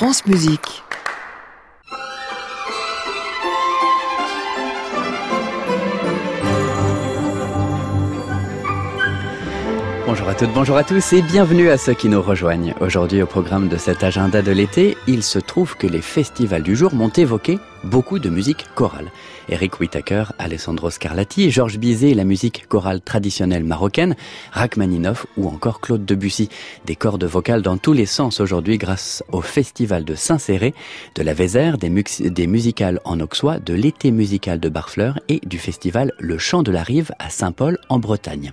France Musique. Bonjour à toutes, bonjour à tous et bienvenue à ceux qui nous rejoignent. Aujourd'hui au programme de cet agenda de l'été, il se trouve que les festivals du jour m'ont évoqué beaucoup de musique chorale. Eric Whittaker, Alessandro Scarlatti, Georges Bizet, la musique chorale traditionnelle marocaine, Rachmaninoff ou encore Claude Debussy. Des cordes vocales dans tous les sens aujourd'hui grâce au festival de Saint-Céré, de la Vézère, des, des musicales en Auxois, de l'été musical de Barfleur et du festival Le Chant de la Rive à Saint-Paul en Bretagne.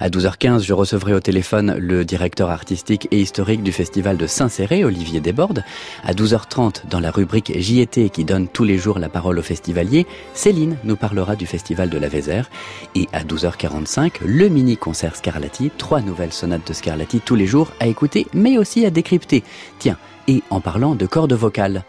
À 12h15, je recevrai au téléphone le directeur artistique et historique du festival de Saint-Céré, Olivier Desbordes. À 12h30, dans la rubrique JT qui donne tous les jours la parole aux festivaliers, Céline nous parlera du festival de la Vézère. Et à 12h45, le mini-concert Scarlatti, trois nouvelles sonates de Scarlatti tous les jours à écouter, mais aussi à décrypter. Tiens, et en parlant de cordes vocales.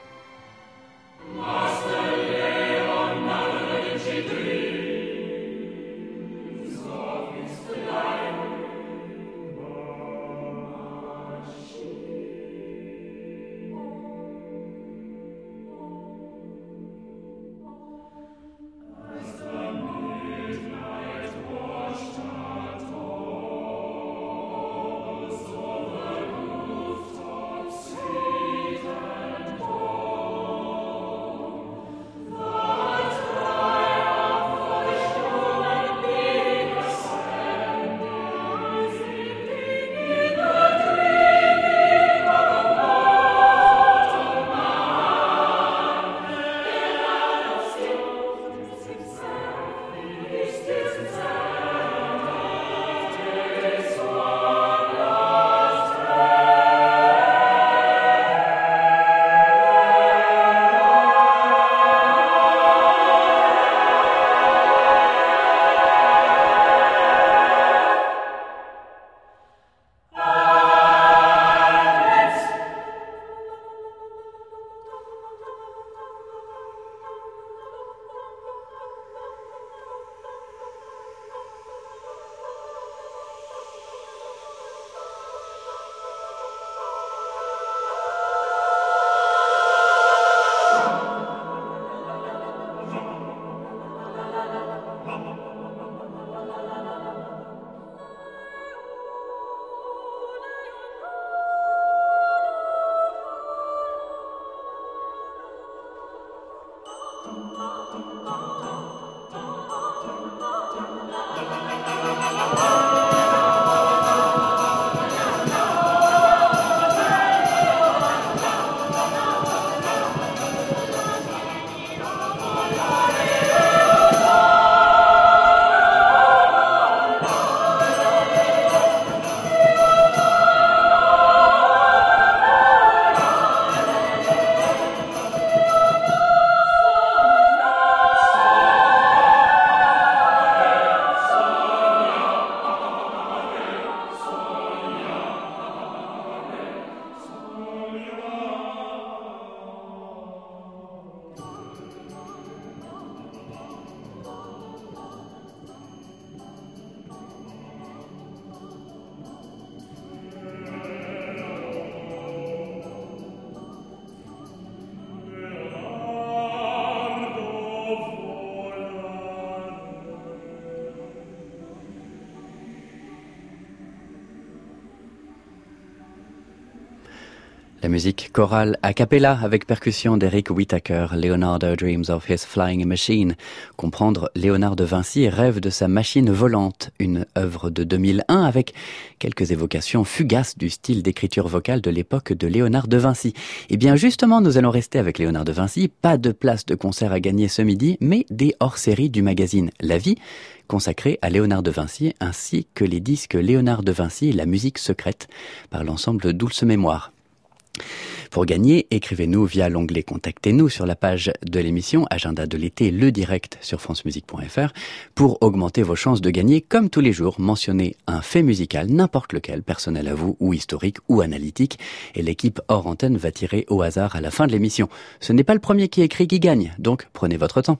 Musique chorale a cappella avec percussion d'Eric Whittaker, Leonardo Dreams of His Flying Machine. Comprendre Léonard de Vinci rêve de sa machine volante, une œuvre de 2001 avec quelques évocations fugaces du style d'écriture vocale de l'époque de Léonard de Vinci. Et eh bien justement, nous allons rester avec Léonard de Vinci, pas de place de concert à gagner ce midi, mais des hors-séries du magazine La Vie, consacré à Léonard de Vinci, ainsi que les disques Léonard de Vinci et la musique secrète par l'ensemble Douce Mémoire. Pour gagner, écrivez-nous via l'onglet Contactez-nous sur la page de l'émission Agenda de l'été, le direct sur francemusique.fr. Pour augmenter vos chances de gagner, comme tous les jours, mentionnez un fait musical, n'importe lequel, personnel à vous, ou historique, ou analytique, et l'équipe hors antenne va tirer au hasard à la fin de l'émission. Ce n'est pas le premier qui écrit qui gagne, donc prenez votre temps.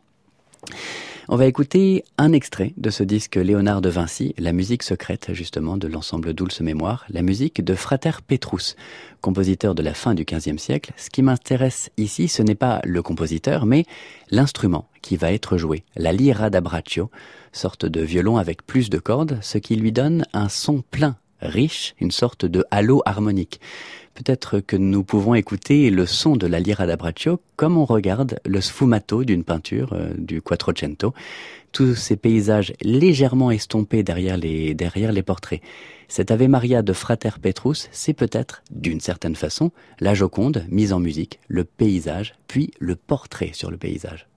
On va écouter un extrait de ce disque Léonard de Vinci, la musique secrète justement de l'ensemble Dulce Mémoire, la musique de Frater Petrus, compositeur de la fin du XVe siècle. Ce qui m'intéresse ici, ce n'est pas le compositeur, mais l'instrument qui va être joué, la lira d'Abraccio, sorte de violon avec plus de cordes, ce qui lui donne un son plein, riche, une sorte de halo harmonique. Peut-être que nous pouvons écouter le son de la lira d'Abraccio comme on regarde le sfumato d'une peinture euh, du Quattrocento. Tous ces paysages légèrement estompés derrière les, derrière les portraits. Cet Ave Maria de Frater Petrus, c'est peut-être, d'une certaine façon, la Joconde mise en musique, le paysage, puis le portrait sur le paysage.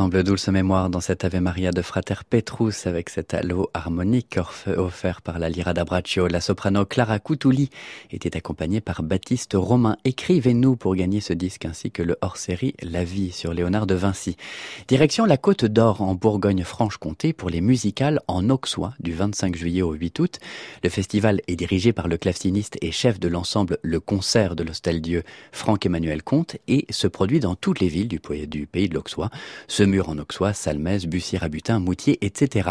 Ensemble Dulce Mémoire dans cette Ave Maria de Frater Petrus avec cet halo harmonique offert par la Lira d'Abraccio. La soprano Clara Coutuli était accompagnée par Baptiste Romain. Écrivez-nous pour gagner ce disque ainsi que le hors-série La vie sur Léonard de Vinci. Direction la Côte d'Or en Bourgogne-Franche-Comté pour les musicales en Auxois du 25 juillet au 8 août. Le festival est dirigé par le claveciniste et chef de l'ensemble Le Concert de l'Hostel Dieu, Franck-Emmanuel Comte et se produit dans toutes les villes du, pays de l'Auxois. Semur en Auxois, Salmès, Bussy-Rabutin, Moutier, etc.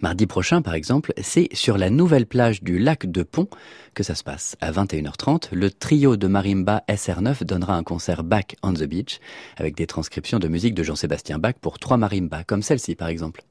Mardi prochain, par exemple, c'est sur la nouvelle plage du lac de Pont que ça se passe. À 21h30, le trio de marimba SR9 donnera un concert Back on the Beach avec des transcriptions de musique de Jean-Sébastien Bach pour trois marimbas, comme celle-ci par exemple.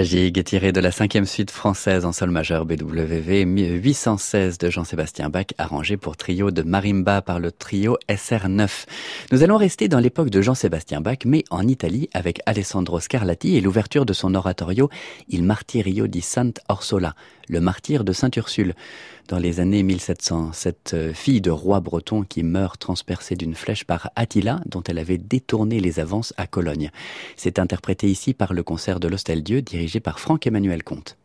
Est tiré de la cinquième suite française en sol majeur BWV 816 de Jean-Sébastien Bach, arrangé pour trio de marimba par le trio SR9. Nous allons rester dans l'époque de Jean-Sébastien Bach, mais en Italie avec Alessandro Scarlatti et l'ouverture de son oratorio Il Martirio di Sant'Orsola, le martyr de Sainte Ursule dans les années 1700. Cette euh, fille de roi breton qui meurt transpercée d'une flèche par Attila, dont elle avait détourné les avances à Cologne. C'est interprété ici par le concert de l'Hostel Dieu dirigé par Franck-Emmanuel Comte.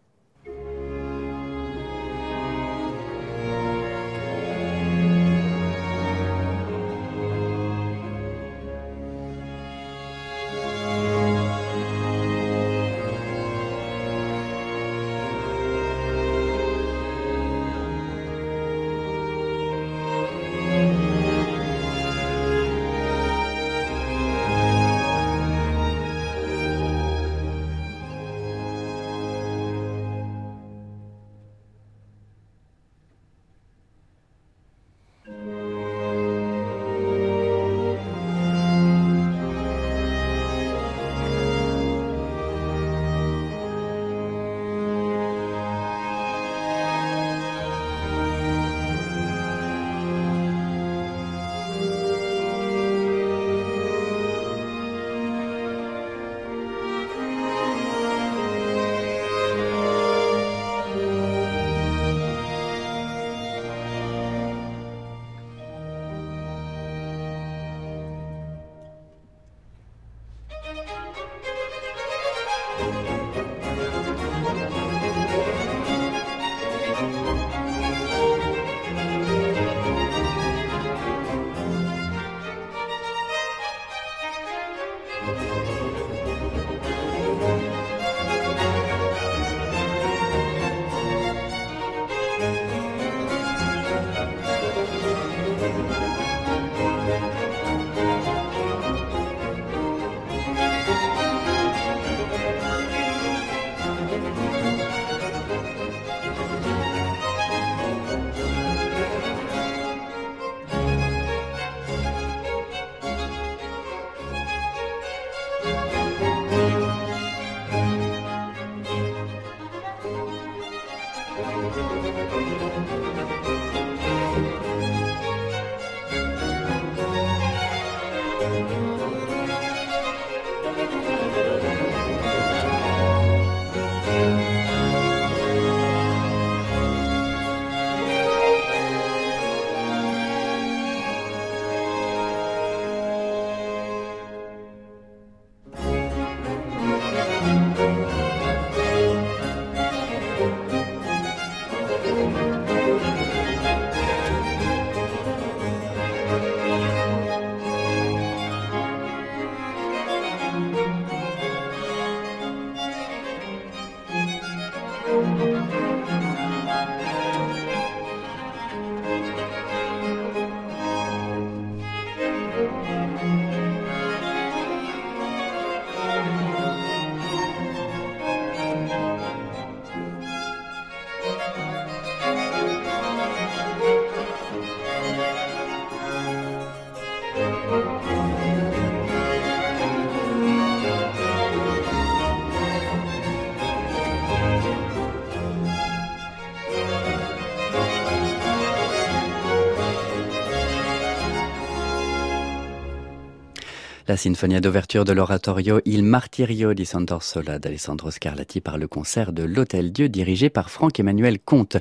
La sinfonia d'ouverture de l'oratorio Il Martirio di Sant'Orsola d'Alessandro Scarlatti par le concert de l'Hôtel Dieu dirigé par Franck-Emmanuel Comte.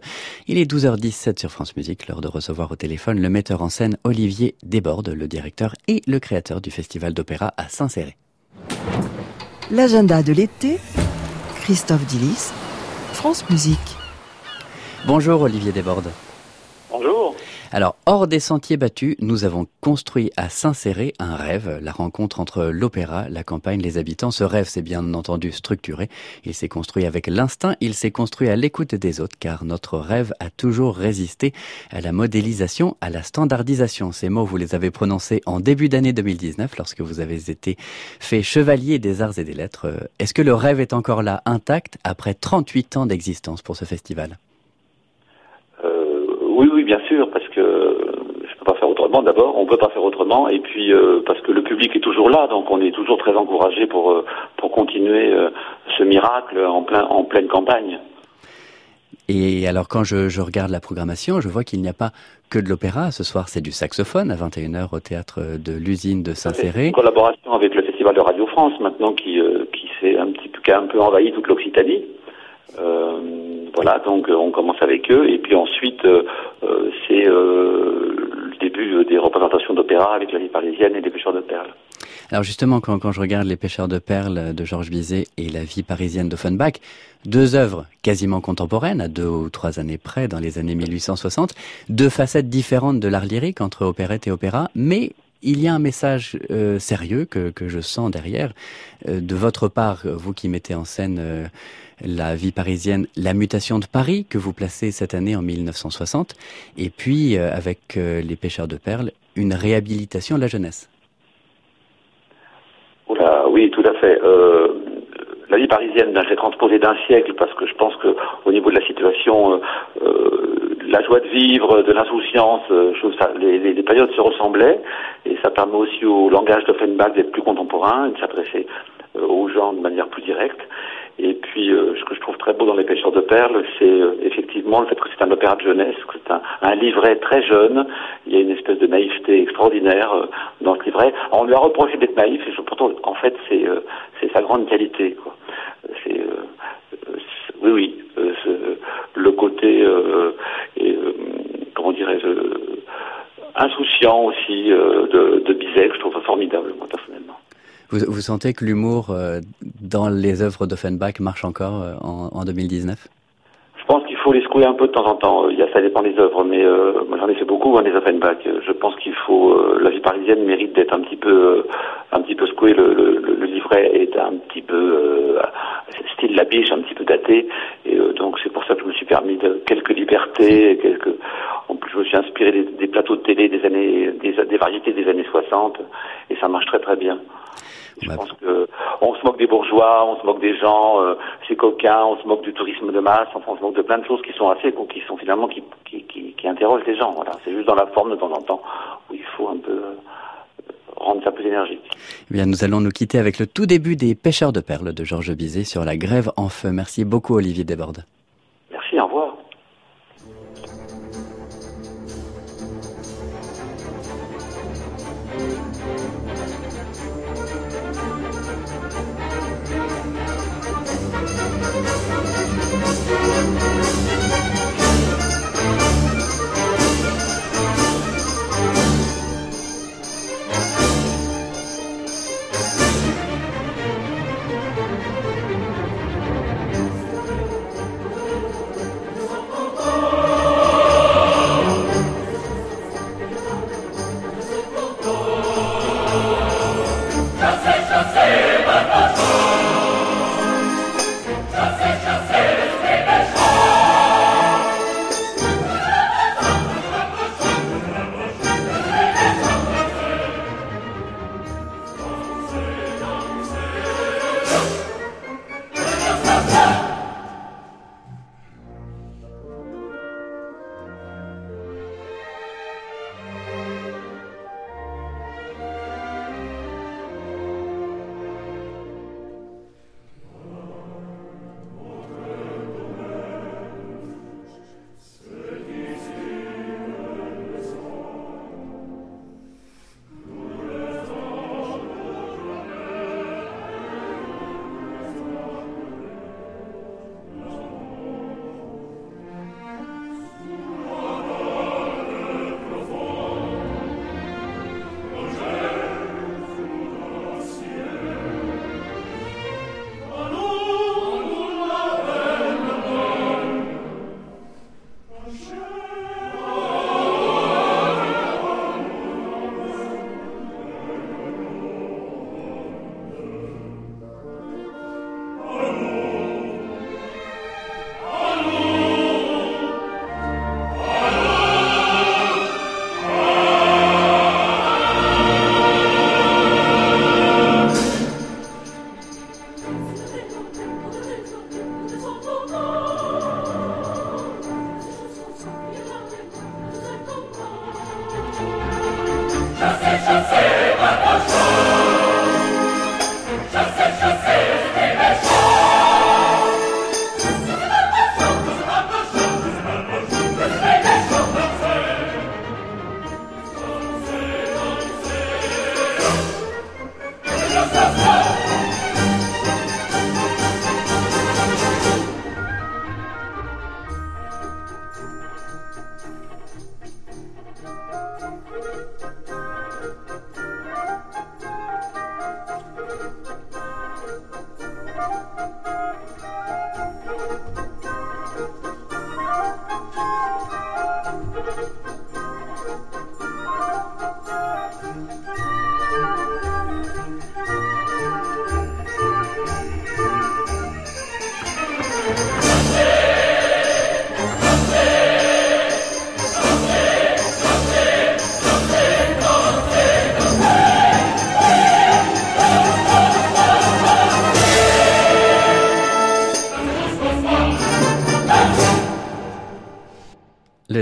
Il est 12h17 sur France Musique, l'heure de recevoir au téléphone le metteur en scène Olivier Desbordes, le directeur et le créateur du Festival d'Opéra à Saint-Céré. L'agenda de l'été, Christophe Dillis, France Musique. Bonjour Olivier Desbordes. Bonjour. Alors, hors des sentiers battus, nous avons construit à Saint-Céré un rêve, la rencontre entre l'opéra, la campagne, les habitants. Ce rêve s'est bien entendu structuré. Il s'est construit avec l'instinct, il s'est construit à l'écoute des autres, car notre rêve a toujours résisté à la modélisation, à la standardisation. Ces mots, vous les avez prononcés en début d'année 2019, lorsque vous avez été fait chevalier des arts et des lettres. Est-ce que le rêve est encore là, intact, après 38 ans d'existence pour ce festival? Oui, bien sûr, parce que je peux pas faire autrement. D'abord, on peut pas faire autrement, et puis euh, parce que le public est toujours là, donc on est toujours très encouragé pour euh, pour continuer euh, ce miracle en plein en pleine campagne. Et alors quand je, je regarde la programmation, je vois qu'il n'y a pas que de l'opéra. Ce soir, c'est du saxophone à 21h au théâtre de l'usine de Saint-Céré. En collaboration avec le Festival de Radio France maintenant qui qui s'est un petit peu qui a un peu envahi toute l'Occitanie. Euh, voilà, donc on commence avec eux et puis ensuite euh, euh, c'est le début des représentations d'opéra avec la vie parisienne et les pêcheurs de perles. Alors justement, quand, quand, je regarde Les pêcheurs de perles de Georges Bizet et La vie parisienne d'Offenbach, deux œuvres quasiment contemporaines, à deux ou trois années près, dans les années 1860, deux facettes différentes de l'art lyrique entre opérette et opéra, mais il y a un message euh, sérieux que, que, je sens derrière, euh, de votre part, vous qui mettez en scène euh, la vie parisienne, la mutation de Paris que vous placez cette année en 1960, et puis avec les pêcheurs de perles, une réhabilitation de la jeunesse. Oula, oui, tout à fait. La vie parisienne, ben, j'ai transposé d'un siècle parce que je pense que au niveau de la situation la joie de vivre, de l'insouciance, ça, les, périodes se ressemblaient et ça permet aussi au langage d'Offenbach d'être plus contemporain de s'adresser euh, aux gens de manière plus directe. Et puis, euh, ce que je trouve très beau dans Les Pêcheurs de Perles, c'est euh, effectivement le fait que c'est un opéra de jeunesse, que c'est un, livret très jeune. Il y a une espèce de naïveté extraordinaire euh, dans ce livret. On lui a reproché d'être naïf, et je, pourtant, en fait, c'est sa grande qualité. Quoi. Oui, oui, le côté, comment dirais-je, insouciant aussi de, de Bizet, je trouve formidable, moi, personnellement. Vous, sentez que l'humour euh, dans les œuvres d'Offenbach marche encore euh, en, en 2019 je pense qu'il faut les secouer un peu de temps en temps. Il y a, ça dépend des œuvres, mais euh, moi j'en ai fait beaucoup, hein, des Offenbach. Je pense qu'il faut, la vie parisienne mérite d'être un petit peu, un peu secouée. Le, livret est un petit peu style la biche, un petit peu daté, et donc c'est pour ça que je me suis permis de quelques libertés, quelques. Je me suis inspiré des, plateaux de télé des années, des variétés des années 60, et ça marche très très bien. Je pense que on se moque des bourgeois, on se moque des gens, euh, c'est coquin, on se moque du tourisme de masse, enfin, on se moque de plein de choses qui sont assez, qui sont finalement qui, qui, qui, qui interrogent les gens. Voilà, c'est juste dans la forme de temps en temps où il faut un peu euh, rendre ça plus énergique. Eh bien, nous allons nous quitter avec le tout début des Pêcheurs de perles de Georges Bizet sur la grève en feu. Merci beaucoup, Olivier Desbordes.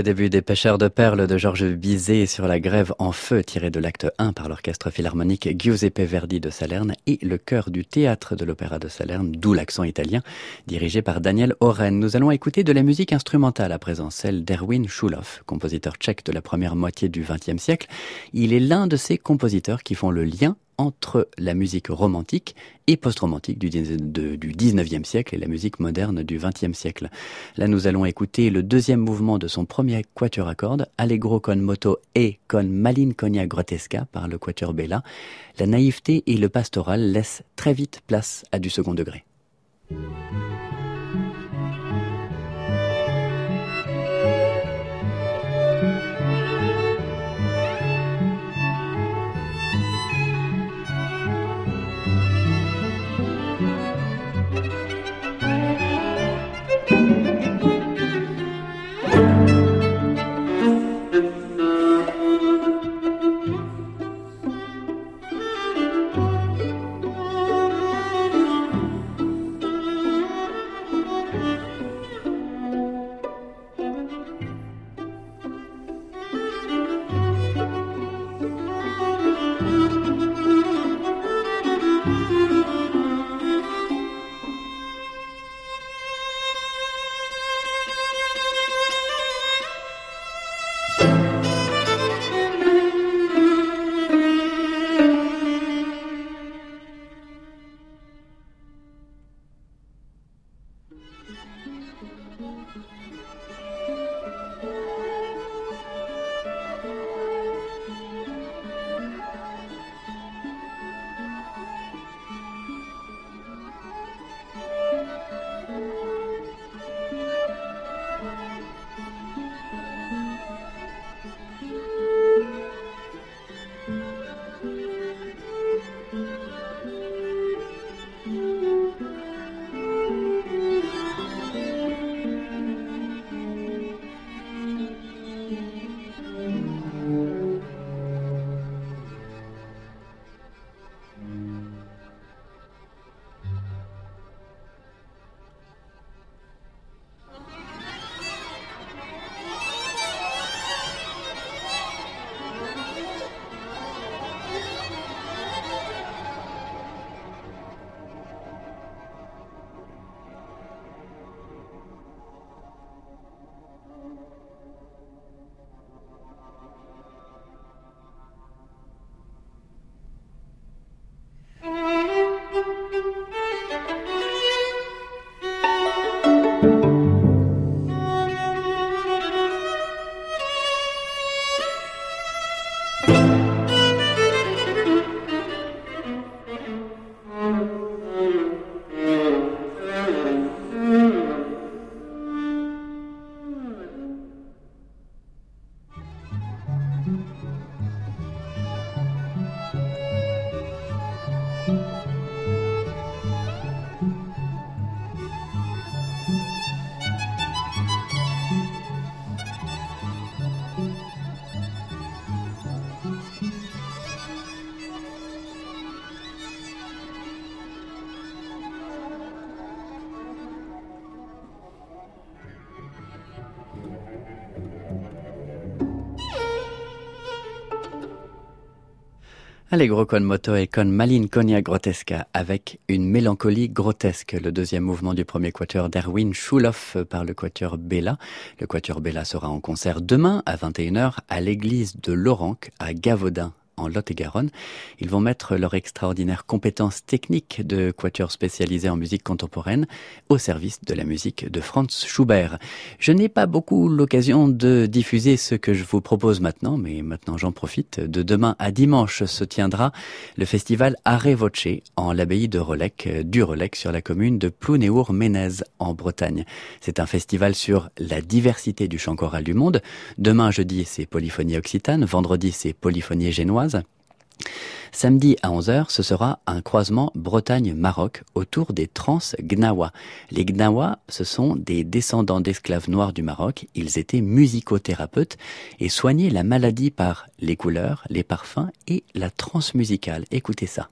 Début des pêcheurs de perles de Georges Bizet sur la grève en feu tiré de l'acte 1 par l'orchestre philharmonique Giuseppe Verdi de Salerne et le chœur du théâtre de l'opéra de Salerne, d'où l'accent italien, dirigé par Daniel Oren. Nous allons écouter de la musique instrumentale à présent, celle d'Erwin Schulhoff, compositeur tchèque de la première moitié du XXe siècle. Il est l'un de ces compositeurs qui font le lien entre la musique romantique et post-romantique du, du 19e siècle et la musique moderne du 20e siècle. Là, nous allons écouter le deuxième mouvement de son premier quatuor à cordes, Allegro con moto et con malinconia grotesca par le quatuor Bella. La naïveté et le pastoral laissent très vite place à du second degré. Allegro con moto et con malinconia grotesca avec une mélancolie grotesque, le deuxième mouvement du premier quatuor d'Erwin Schulhoff par le quatuor Bella. Le quatuor Bella sera en concert demain à 21h à l'église de Laurenc à Gavaudin en Lot-et-Garonne. Ils vont mettre leur extraordinaire compétence technique de quatuor spécialisé en musique contemporaine au service de la musique de Franz Schubert. Je n'ai pas beaucoup l'occasion de diffuser ce que je vous propose maintenant, mais maintenant j'en profite. De demain à dimanche se tiendra le festival Arre Voce en l'abbaye de Rolec, du Rolec sur la commune de Plounéour-Ménez en Bretagne. C'est un festival sur la diversité du chant choral du monde. Demain jeudi c'est polyphonie occitane, vendredi c'est polyphonie génoise, Samedi à 11h, ce sera un croisement Bretagne-Maroc autour des trans Gnawa. Les Gnawa, ce sont des descendants d'esclaves noirs du Maroc. Ils étaient musicothérapeutes et soignaient la maladie par les couleurs, les parfums et la trance musicale. Écoutez ça.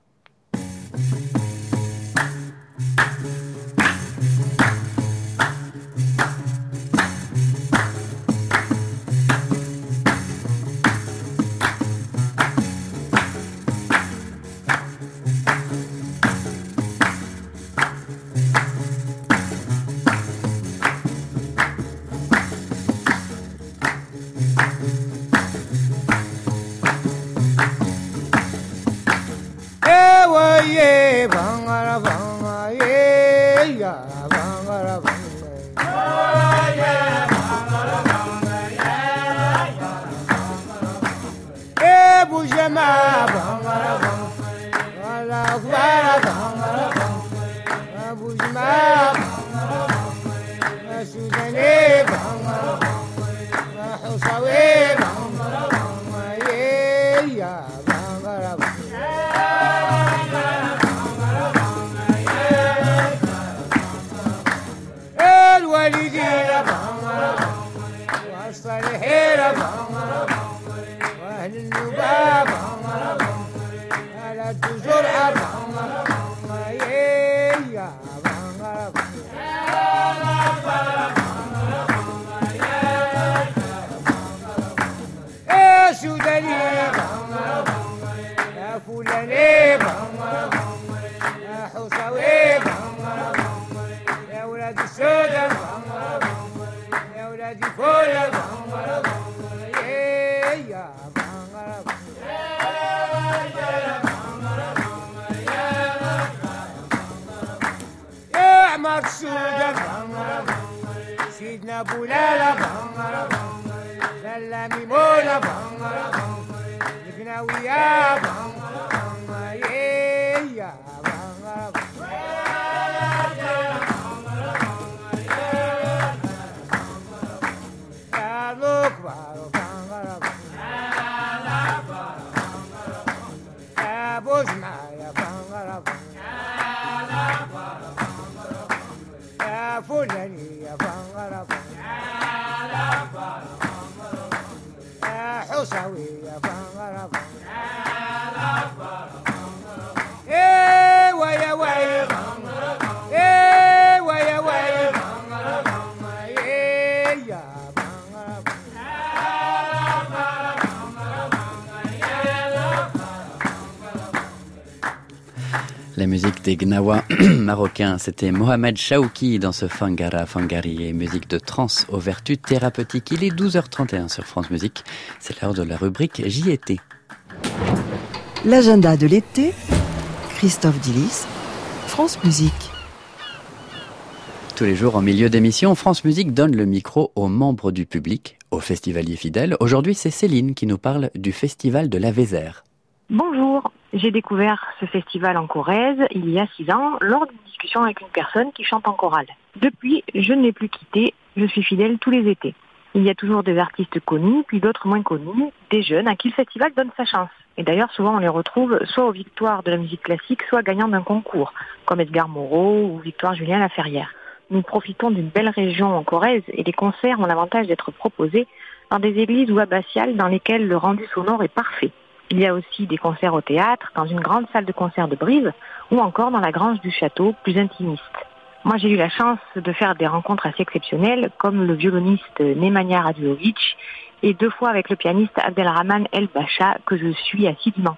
حصويب c'était Mohamed Chaouki dans ce Fangara Fangari et musique de trance aux vertus thérapeutiques. Il est 12h31 sur France Musique. C'est l'heure de la rubrique JT. L'agenda de l'été, Christophe Dillis, France Musique. Tous les jours, en milieu d'émission, France Musique donne le micro aux membres du public, aux festivaliers fidèles. Aujourd'hui, c'est Céline qui nous parle du festival de la Vézère. Bonjour, j'ai découvert ce festival en Corrèze il y a six ans lors d'une discussion avec une personne qui chante en chorale. Depuis, je ne l'ai plus quitté, je suis fidèle tous les étés. Il y a toujours des artistes connus, puis d'autres moins connus, des jeunes à qui le festival donne sa chance. Et d'ailleurs, souvent, on les retrouve soit aux victoires de la musique classique, soit gagnant d'un concours, comme Edgar Moreau ou Victoire Julien Laferrière. Nous profitons d'une belle région en Corrèze et les concerts ont l'avantage d'être proposés dans des églises ou abbatiales dans lesquelles le rendu sonore est parfait. Il y a aussi des concerts au théâtre, dans une grande salle de concert de Brive ou encore dans la grange du château, plus intimiste. Moi, j'ai eu la chance de faire des rencontres assez exceptionnelles, comme le violoniste Nemanja Radulovic et deux fois avec le pianiste Abdelrahman El Bacha, que je suis assidûment.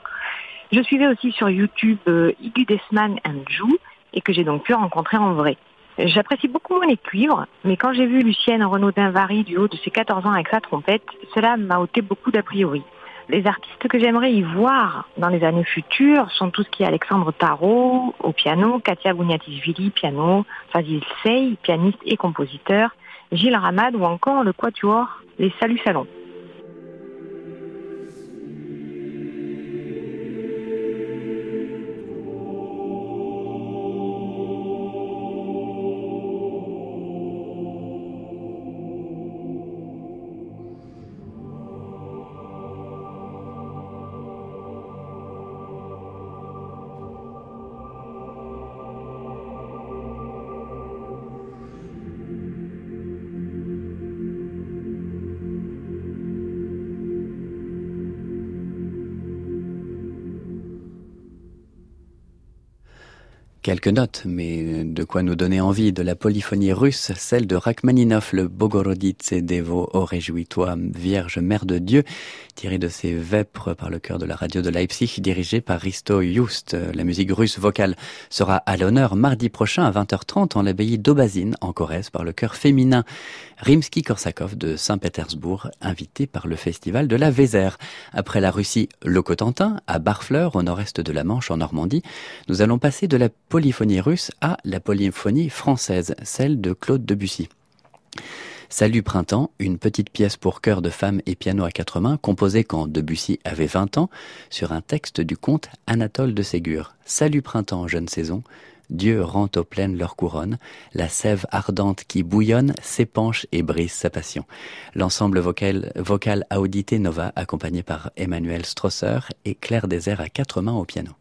Je suivais aussi sur YouTube euh, Desman and Jou et que j'ai donc pu rencontrer en vrai. J'apprécie beaucoup moins les cuivres, mais quand j'ai vu Lucienne Renaud-Dinvary du haut de ses 14 ans avec sa trompette, cela m'a ôté beaucoup d'a priori. Les artistes que j'aimerais y voir dans les années futures sont tout ce qui est Alexandre Tarot au piano, Katia Bouniatisvili piano, Fazil Sey, pianiste et compositeur, Gilles Ramad ou encore le quatuor Les Saluts Salons. Quelques notes, mais de quoi nous donner envie de la polyphonie russe, celle de Rachmaninov, le Bogoroditse Devo, Oh réjouis-toi, Vierge Mère de Dieu, tiré de ses vêpres par le chœur de la radio de Leipzig, dirigé par Risto Just. La musique russe vocale sera à l'honneur mardi prochain à 20h30 en l'abbaye d'Obazine, en Corrèze, par le chœur féminin Rimsky-Korsakov de Saint-Pétersbourg, invité par le festival de la Vézère. Après la Russie, le Cotentin, à Barfleur, au nord-est de la Manche, en Normandie, nous allons passer de la polyphonie russe à la polyphonie française, celle de Claude Debussy. Salut Printemps, une petite pièce pour chœur de femmes et piano à quatre mains, composée quand Debussy avait 20 ans, sur un texte du conte Anatole de Ségur. Salut Printemps, jeune saison, Dieu rend aux plaines leur couronne, la sève ardente qui bouillonne s'épanche et brise sa passion. L'ensemble vocal, Audité Nova, accompagné par Emmanuel Strosser et Claire Désert à quatre mains au piano.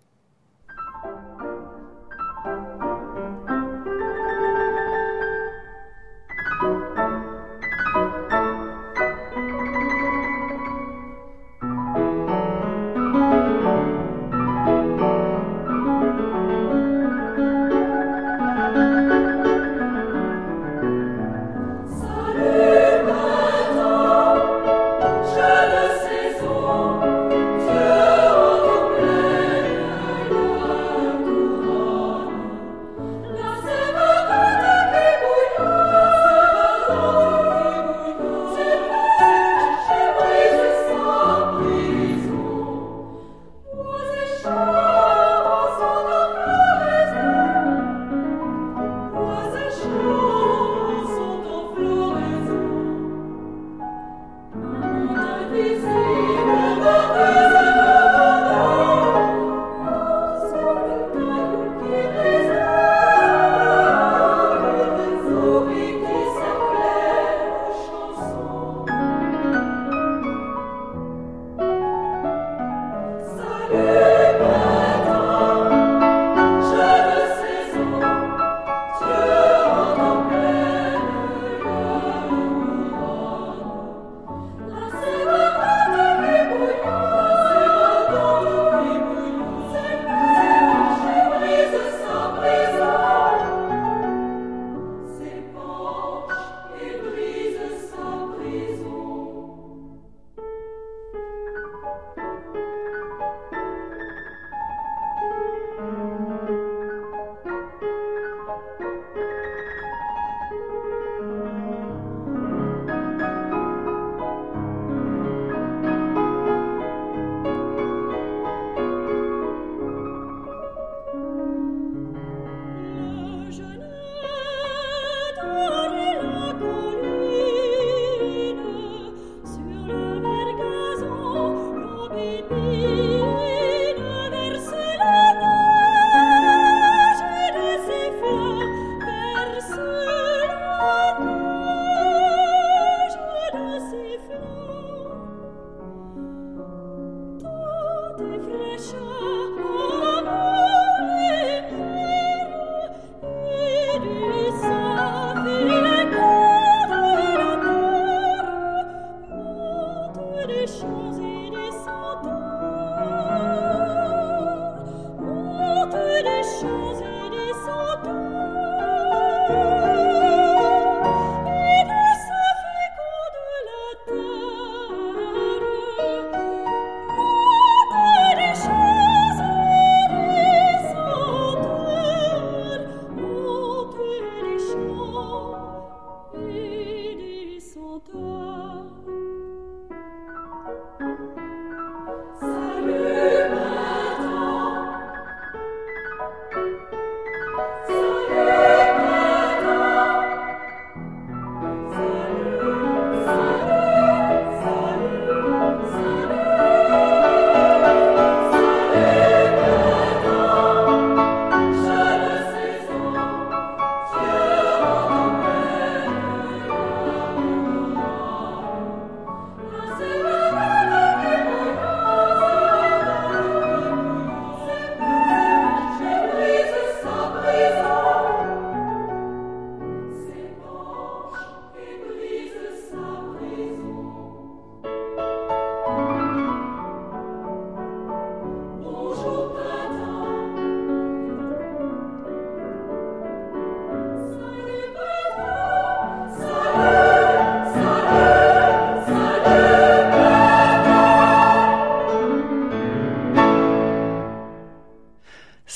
Sprechen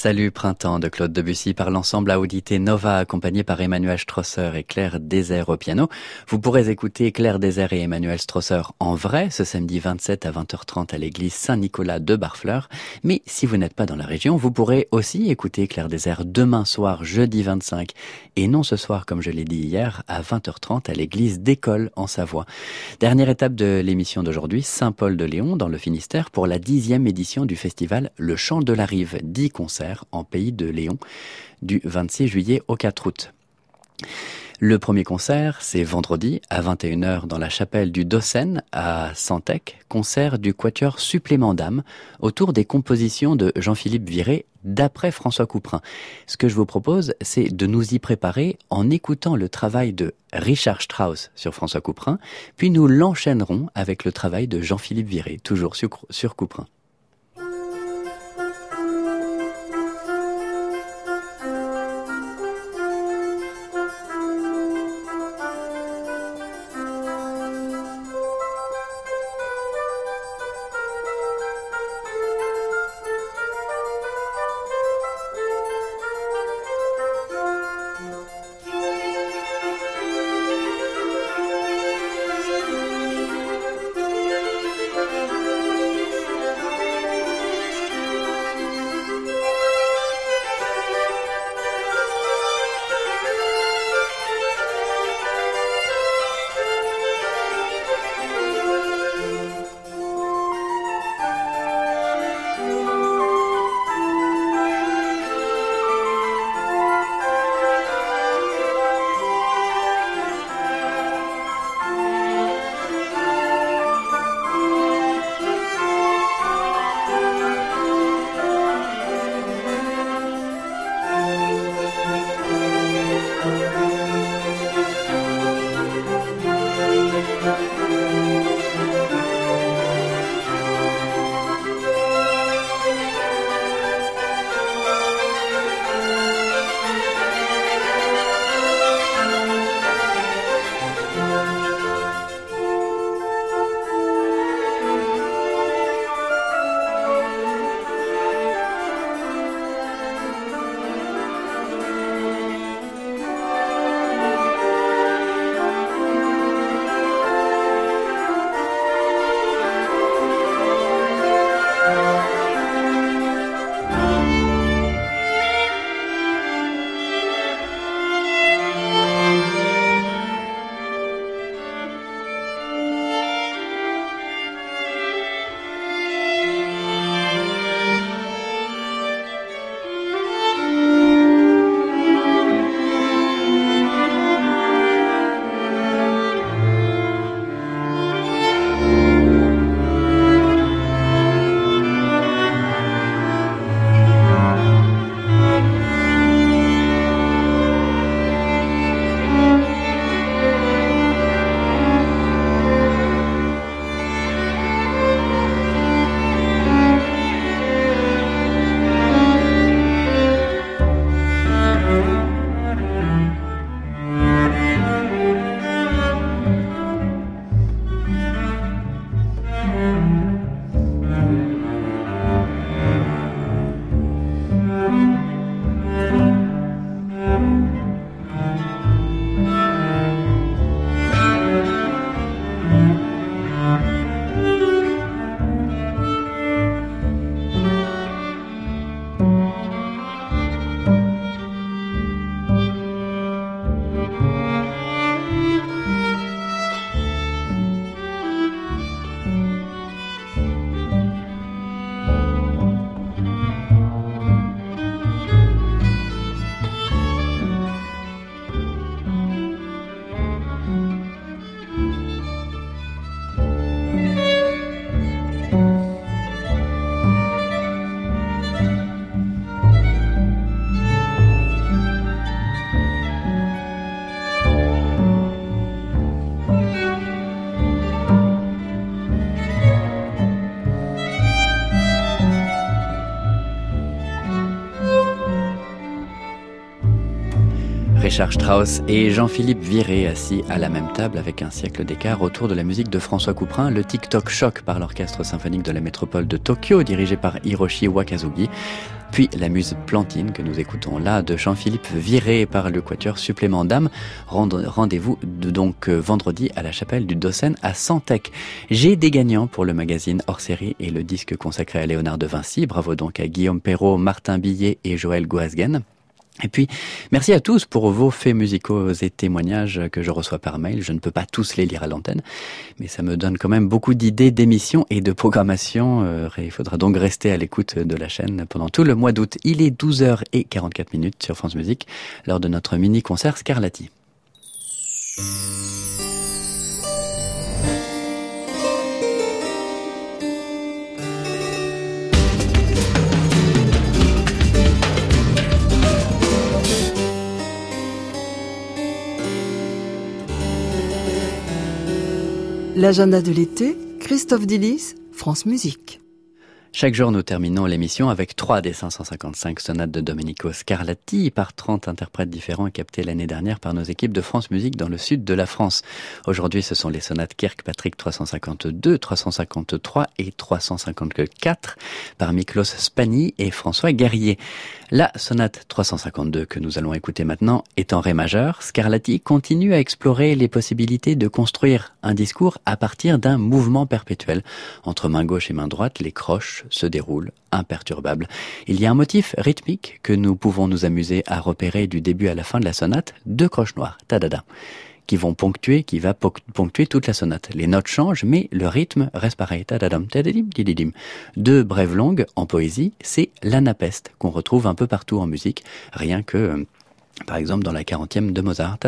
Salut Printemps de Claude Debussy par l'ensemble à auditer Nova accompagné par Emmanuel Strosser et Claire Désert au piano. Vous pourrez écouter Claire Désert et Emmanuel Strosser en vrai ce samedi 27 à 20h30 à l'église Saint-Nicolas de Barfleur. Mais si vous n'êtes pas dans la région, vous pourrez aussi écouter Claire Désert demain soir, jeudi 25 et non ce soir comme je l'ai dit hier à 20h30 à l'église d'École en Savoie. Dernière étape de l'émission d'aujourd'hui, Saint-Paul de Léon dans le Finistère pour la dixième édition du festival Le Chant de la Rive, dix concerts en Pays de Léon du 26 juillet au 4 août. Le premier concert, c'est vendredi à 21h dans la chapelle du Dossen à Santec, concert du Quatuor Supplément d'âme autour des compositions de Jean-Philippe Viré d'après François Couperin. Ce que je vous propose, c'est de nous y préparer en écoutant le travail de Richard Strauss sur François Couperin, puis nous l'enchaînerons avec le travail de Jean-Philippe Viré, toujours sur, sur Couperin. Richard Strauss et Jean-Philippe Viré assis à la même table avec un siècle d'écart autour de la musique de François Couperin, le TikTok Choc par l'Orchestre Symphonique de la Métropole de Tokyo dirigé par Hiroshi Wakazugi. Puis la muse Plantine que nous écoutons là de Jean-Philippe Viré par le Quatuor Supplément d'âme. Rendez-vous donc euh, vendredi à la chapelle du Dossen à Santec. J'ai des gagnants pour le magazine hors série et le disque consacré à Léonard de Vinci. Bravo donc à Guillaume Perrault, Martin Billet et Joël Goasgen. Et puis, merci à tous pour vos faits musicaux et témoignages que je reçois par mail. Je ne peux pas tous les lire à l'antenne, mais ça me donne quand même beaucoup d'idées d'émissions et de programmation. Euh, il faudra donc rester à l'écoute de la chaîne pendant tout le mois d'août. Il est 12h44 minutes sur France Musique lors de notre mini-concert Scarlatti. L'agenda de l'été, Christophe Dillis, France Musique. Chaque jour, nous terminons l'émission avec trois des 555 sonates de Domenico Scarlatti par 30 interprètes différents captés l'année dernière par nos équipes de France Musique dans le sud de la France. Aujourd'hui, ce sont les sonates Kirkpatrick 352, 353 et 354 par Miklos Spani et François Guerrier. La sonate 352 que nous allons écouter maintenant est en ré majeur. Scarlatti continue à explorer les possibilités de construire un discours à partir d'un mouvement perpétuel. Entre main gauche et main droite, les croches se déroulent imperturbables. Il y a un motif rythmique que nous pouvons nous amuser à repérer du début à la fin de la sonate, deux croches noires, tadada qui vont ponctuer, qui va ponctuer toute la sonate. Les notes changent, mais le rythme reste pareil. Deux brèves longues en poésie, c'est l'anapeste qu'on retrouve un peu partout en musique, rien que, euh, par exemple, dans la quarantième de Mozart.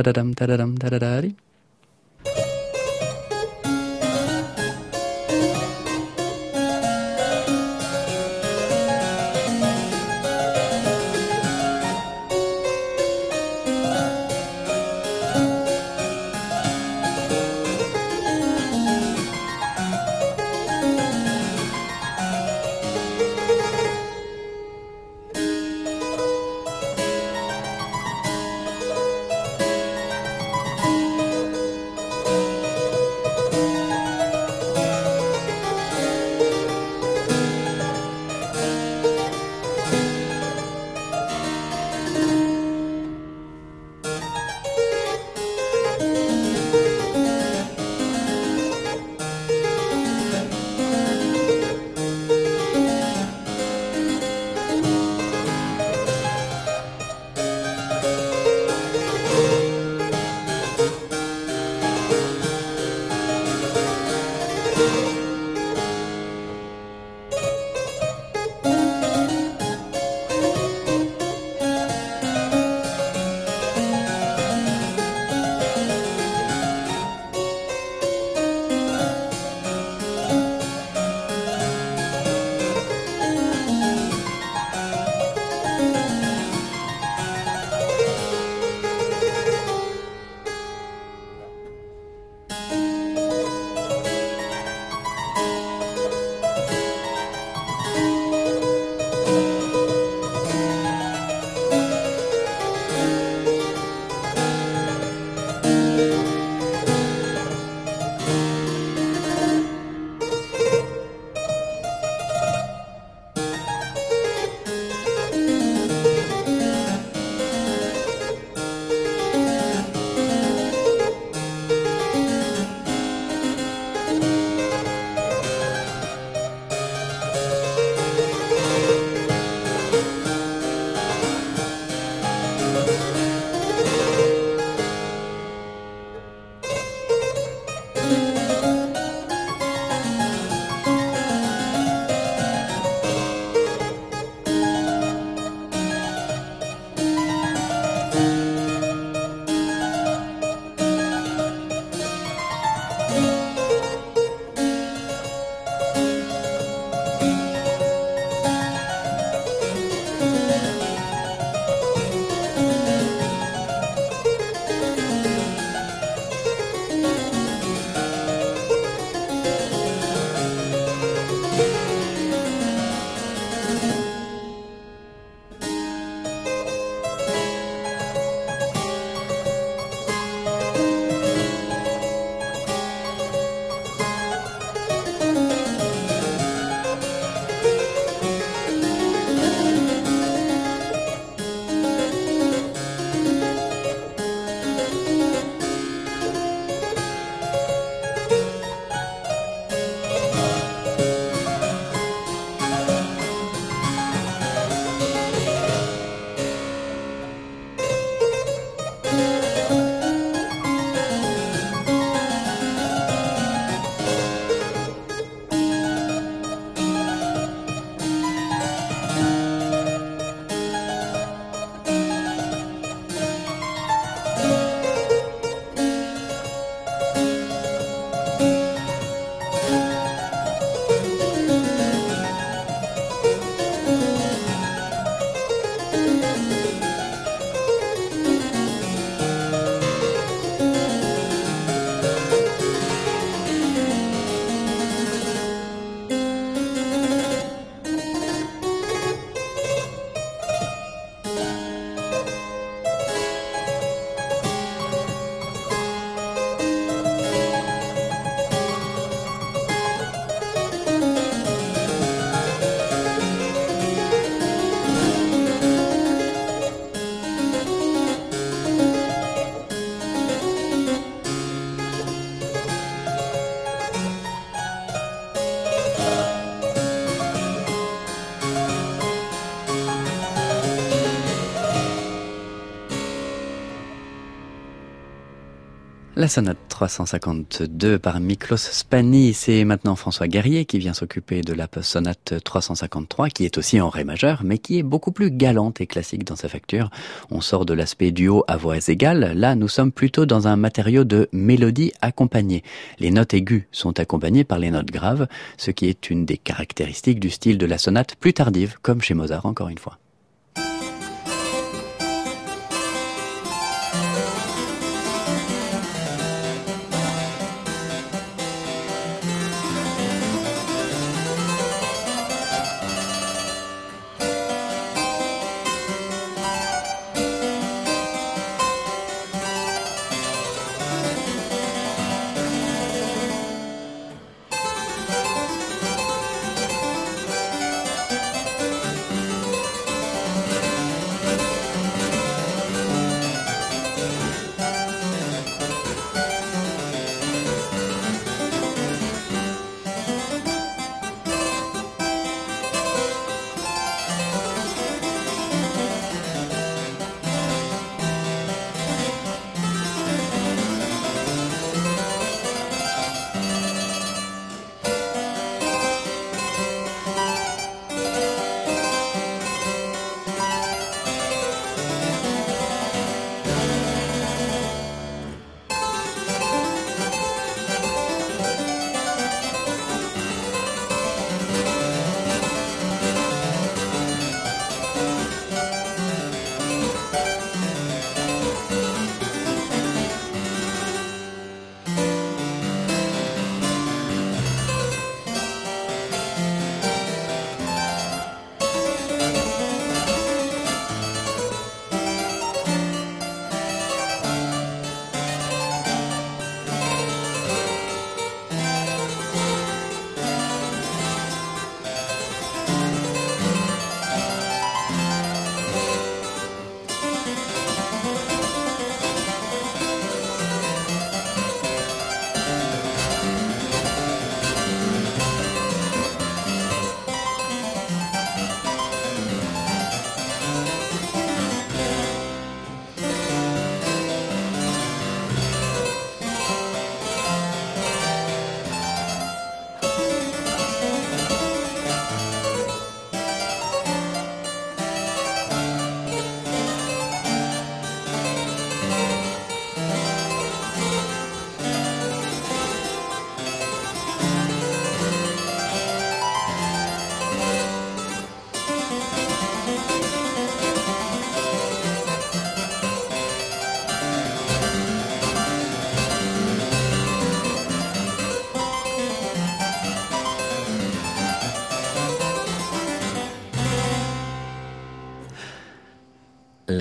La sonate 352 par Miklos Spani, c'est maintenant François Guerrier qui vient s'occuper de la sonate 353 qui est aussi en ré majeur mais qui est beaucoup plus galante et classique dans sa facture. On sort de l'aspect duo à voix égales, là nous sommes plutôt dans un matériau de mélodie accompagnée. Les notes aiguës sont accompagnées par les notes graves, ce qui est une des caractéristiques du style de la sonate plus tardive comme chez Mozart encore une fois.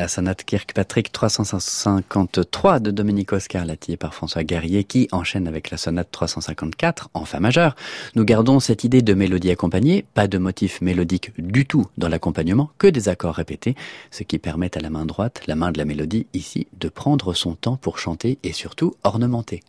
La sonate Kirkpatrick 353 de Domenico Scarlatti par François Guerrier qui enchaîne avec la sonate 354 en fa majeur. Nous gardons cette idée de mélodie accompagnée, pas de motif mélodique du tout dans l'accompagnement, que des accords répétés, ce qui permet à la main droite, la main de la mélodie ici, de prendre son temps pour chanter et surtout ornementer.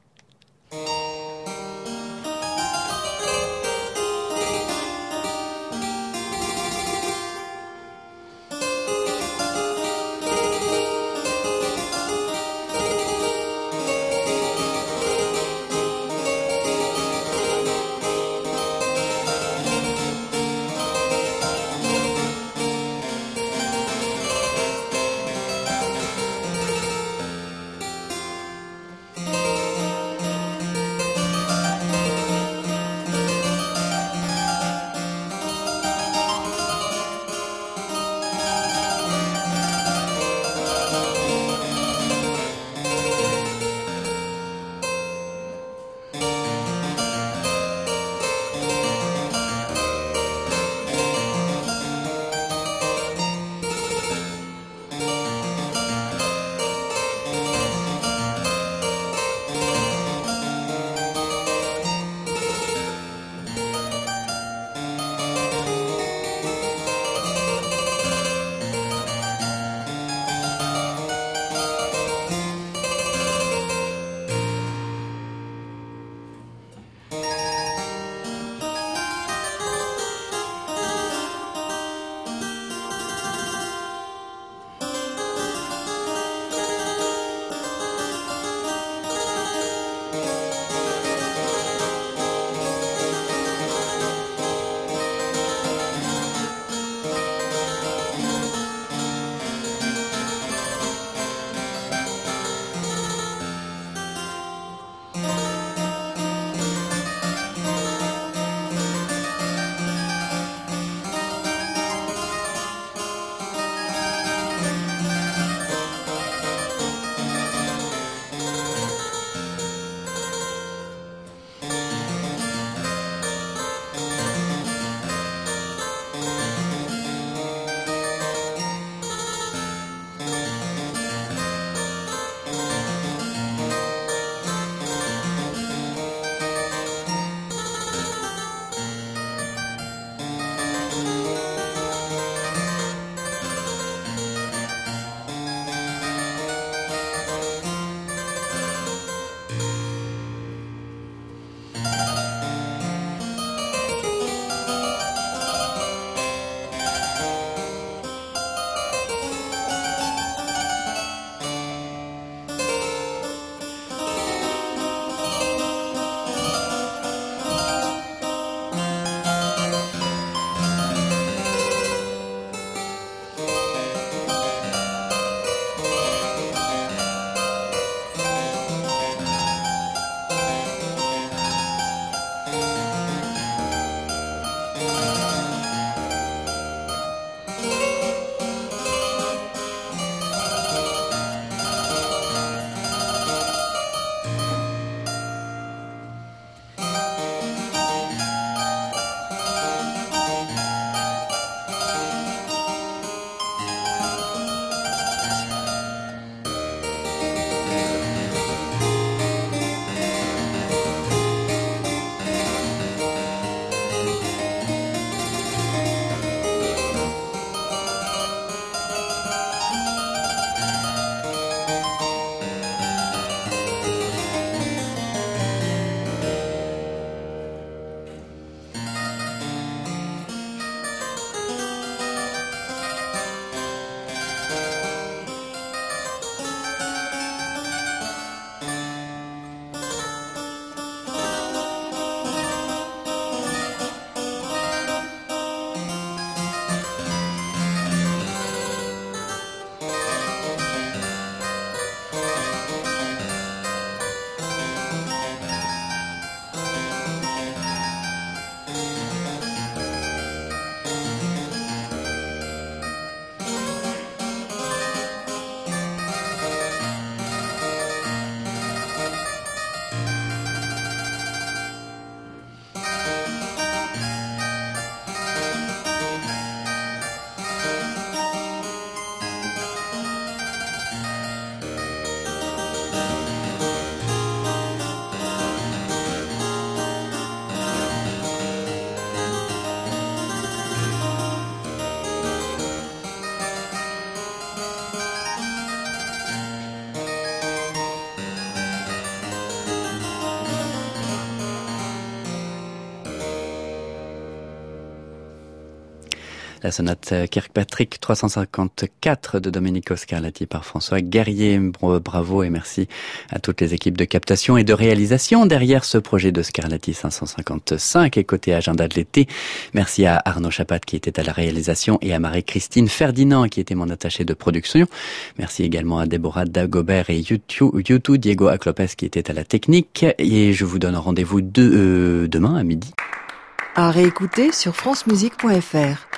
La sonate Kirkpatrick 354 de Domenico Scarlatti par François Guerrier. Bravo et merci à toutes les équipes de captation et de réalisation derrière ce projet de Scarlatti 555 et côté agenda de l'été. Merci à Arnaud Chapat qui était à la réalisation et à Marie-Christine Ferdinand qui était mon attaché de production. Merci également à Déborah Dagobert et YouTube, Diego Aclopes qui était à la technique et je vous donne rendez-vous de, euh, demain à midi. À réécouter sur francemusique.fr.